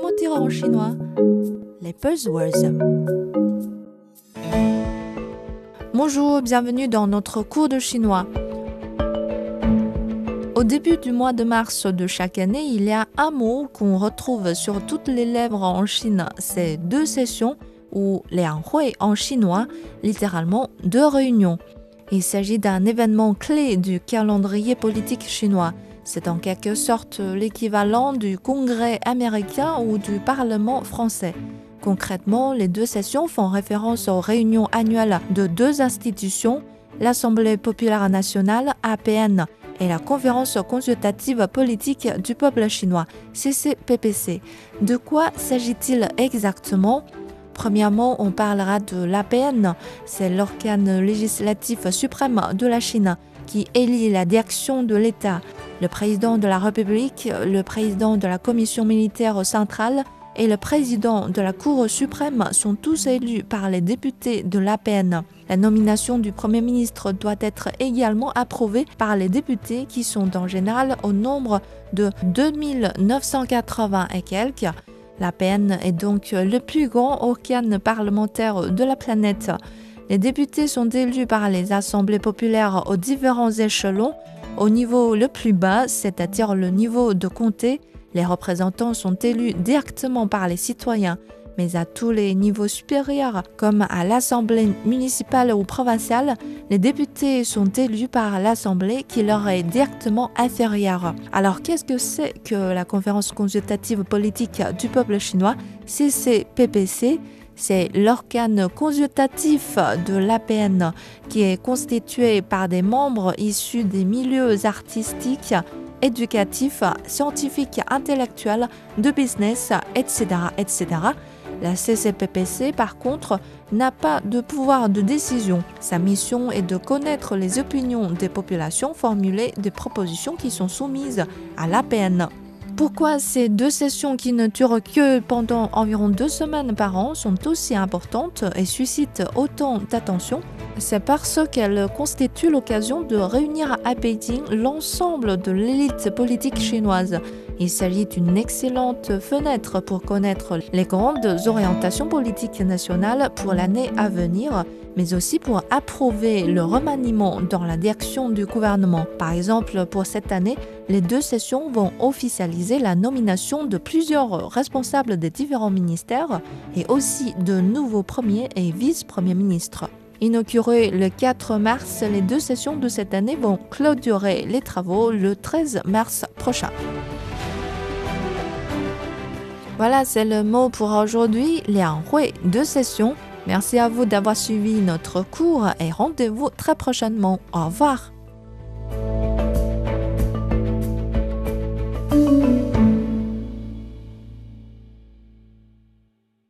Comment dire en chinois Les buzzwords. Bonjour, bienvenue dans notre cours de chinois. Au début du mois de mars de chaque année, il y a un mot qu'on retrouve sur toutes les lèvres en Chine. C'est deux sessions ou liang hui en chinois, littéralement deux réunions. Il s'agit d'un événement clé du calendrier politique chinois. C'est en quelque sorte l'équivalent du Congrès américain ou du Parlement français. Concrètement, les deux sessions font référence aux réunions annuelles de deux institutions, l'Assemblée populaire nationale APN et la Conférence consultative politique du peuple chinois CCPPC. De quoi s'agit-il exactement? Premièrement, on parlera de l'APN, c'est l'organe législatif suprême de la Chine qui élit la direction de l'État. Le président de la République, le président de la Commission militaire centrale et le président de la Cour suprême sont tous élus par les députés de l'APN. La nomination du Premier ministre doit être également approuvée par les députés qui sont en général au nombre de 2980 et quelques. L'APN est donc le plus grand organe parlementaire de la planète. Les députés sont élus par les assemblées populaires aux différents échelons. Au niveau le plus bas, c'est-à-dire le niveau de comté, les représentants sont élus directement par les citoyens mais à tous les niveaux supérieurs, comme à l'Assemblée municipale ou provinciale, les députés sont élus par l'Assemblée qui leur est directement inférieure. Alors qu'est-ce que c'est que la conférence consultative politique du peuple chinois, CCPPC c'est l'organe consultatif de l'APN qui est constitué par des membres issus des milieux artistiques, éducatifs, scientifiques, intellectuels, de business, etc., etc., la CCPPC, par contre, n'a pas de pouvoir de décision. Sa mission est de connaître les opinions des populations, formuler des propositions qui sont soumises à l'APN. Pourquoi ces deux sessions qui ne durent que pendant environ deux semaines par an sont aussi importantes et suscitent autant d'attention C'est parce qu'elles constituent l'occasion de réunir à Beijing l'ensemble de l'élite politique chinoise il s'agit d'une excellente fenêtre pour connaître les grandes orientations politiques nationales pour l'année à venir, mais aussi pour approuver le remaniement dans la direction du gouvernement. Par exemple, pour cette année, les deux sessions vont officialiser la nomination de plusieurs responsables des différents ministères et aussi de nouveaux premiers et vice-premiers ministres. Inaugurées le 4 mars, les deux sessions de cette année vont clôturer les travaux le 13 mars prochain. Voilà, c'est le mot pour aujourd'hui, liang hui, deux sessions. Merci à vous d'avoir suivi notre cours et rendez-vous très prochainement. Au revoir.